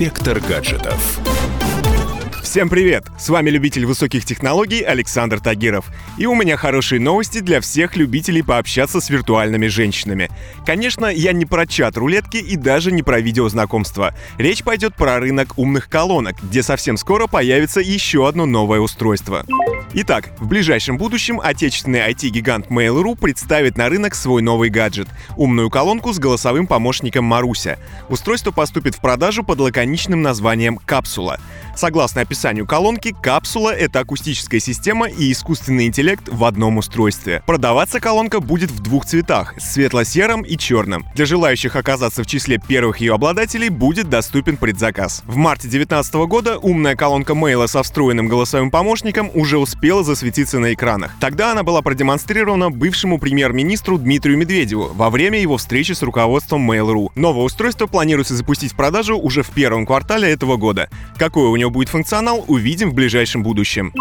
Инспектор гаджетов. Всем привет! С вами любитель высоких технологий Александр Тагиров. И у меня хорошие новости для всех любителей пообщаться с виртуальными женщинами. Конечно, я не про чат-рулетки и даже не про видеознакомство. Речь пойдет про рынок умных колонок, где совсем скоро появится еще одно новое устройство. Итак, в ближайшем будущем отечественный IT-гигант Mail.ru представит на рынок свой новый гаджет — умную колонку с голосовым помощником Маруся. Устройство поступит в продажу под лаконичным названием «Капсула». Согласно описанию колонки, капсула — это акустическая система и искусственный интеллект в одном устройстве. Продаваться колонка будет в двух цветах — светло-сером и черном. Для желающих оказаться в числе первых ее обладателей будет доступен предзаказ. В марте 2019 года умная колонка Мейла со встроенным голосовым помощником уже успела засветиться на экранах. Тогда она была продемонстрирована бывшему премьер-министру Дмитрию Медведеву во время его встречи с руководством Mail.ru. Новое устройство планируется запустить в продажу уже в первом квартале этого года. Какое у него будет функционал, увидим в ближайшем будущем.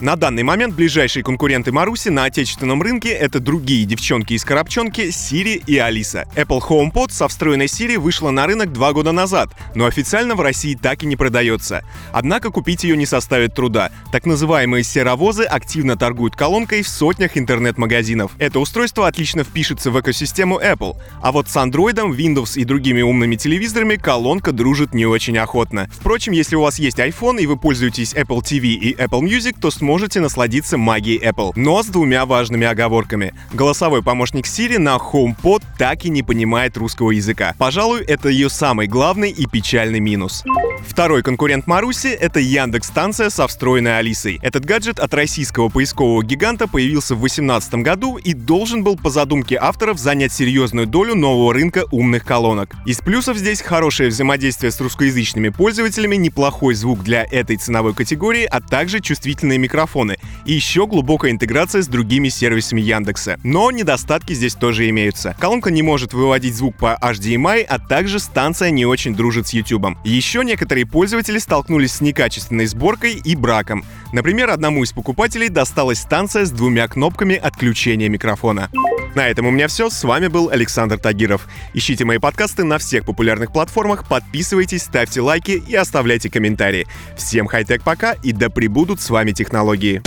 На данный момент ближайшие конкуренты Маруси на отечественном рынке — это другие девчонки из коробчонки Siri и Алиса. Apple HomePod со встроенной Siri вышла на рынок два года назад, но официально в России так и не продается. Однако купить ее не составит труда. Так называемые серовозы активно торгуют колонкой в сотнях интернет-магазинов. Это устройство отлично впишется в экосистему Apple, а вот с Android, Windows и другими умными телевизорами колонка дружит не очень охотно. Впрочем, если у вас есть iPhone, и вы пользуетесь Apple TV и Apple Music, то сможете насладиться магией Apple. Но с двумя важными оговорками. Голосовой помощник Siri на HomePod так и не понимает русского языка. Пожалуй, это ее самый главный и печальный минус. Второй конкурент Маруси — это Яндекс-станция со встроенной Алисой. Этот гаджет от российского поискового гиганта появился в 2018 году и должен был по задумке авторов занять серьезную долю нового рынка умных колонок. Из плюсов здесь хорошее взаимодействие с русскоязычными пользователями, неплохой звук для этой ценовой категории, а также чувствительные микрофоны и еще глубокая интеграция с другими сервисами Яндекса. Но недостатки здесь тоже имеются. Колонка не может выводить звук по HDMI, а также станция не очень дружит с YouTube. Еще некоторые пользователи столкнулись с некачественной сборкой и браком. Например, одному из покупателей досталась станция с двумя кнопками отключения микрофона. На этом у меня все. С вами был Александр Тагиров. Ищите мои подкасты на всех популярных платформах, подписывайтесь, ставьте лайки и оставляйте комментарии. Всем хай-тек пока и да пребудут с вами технологии.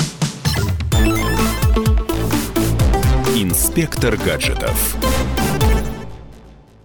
Инспектор гаджетов.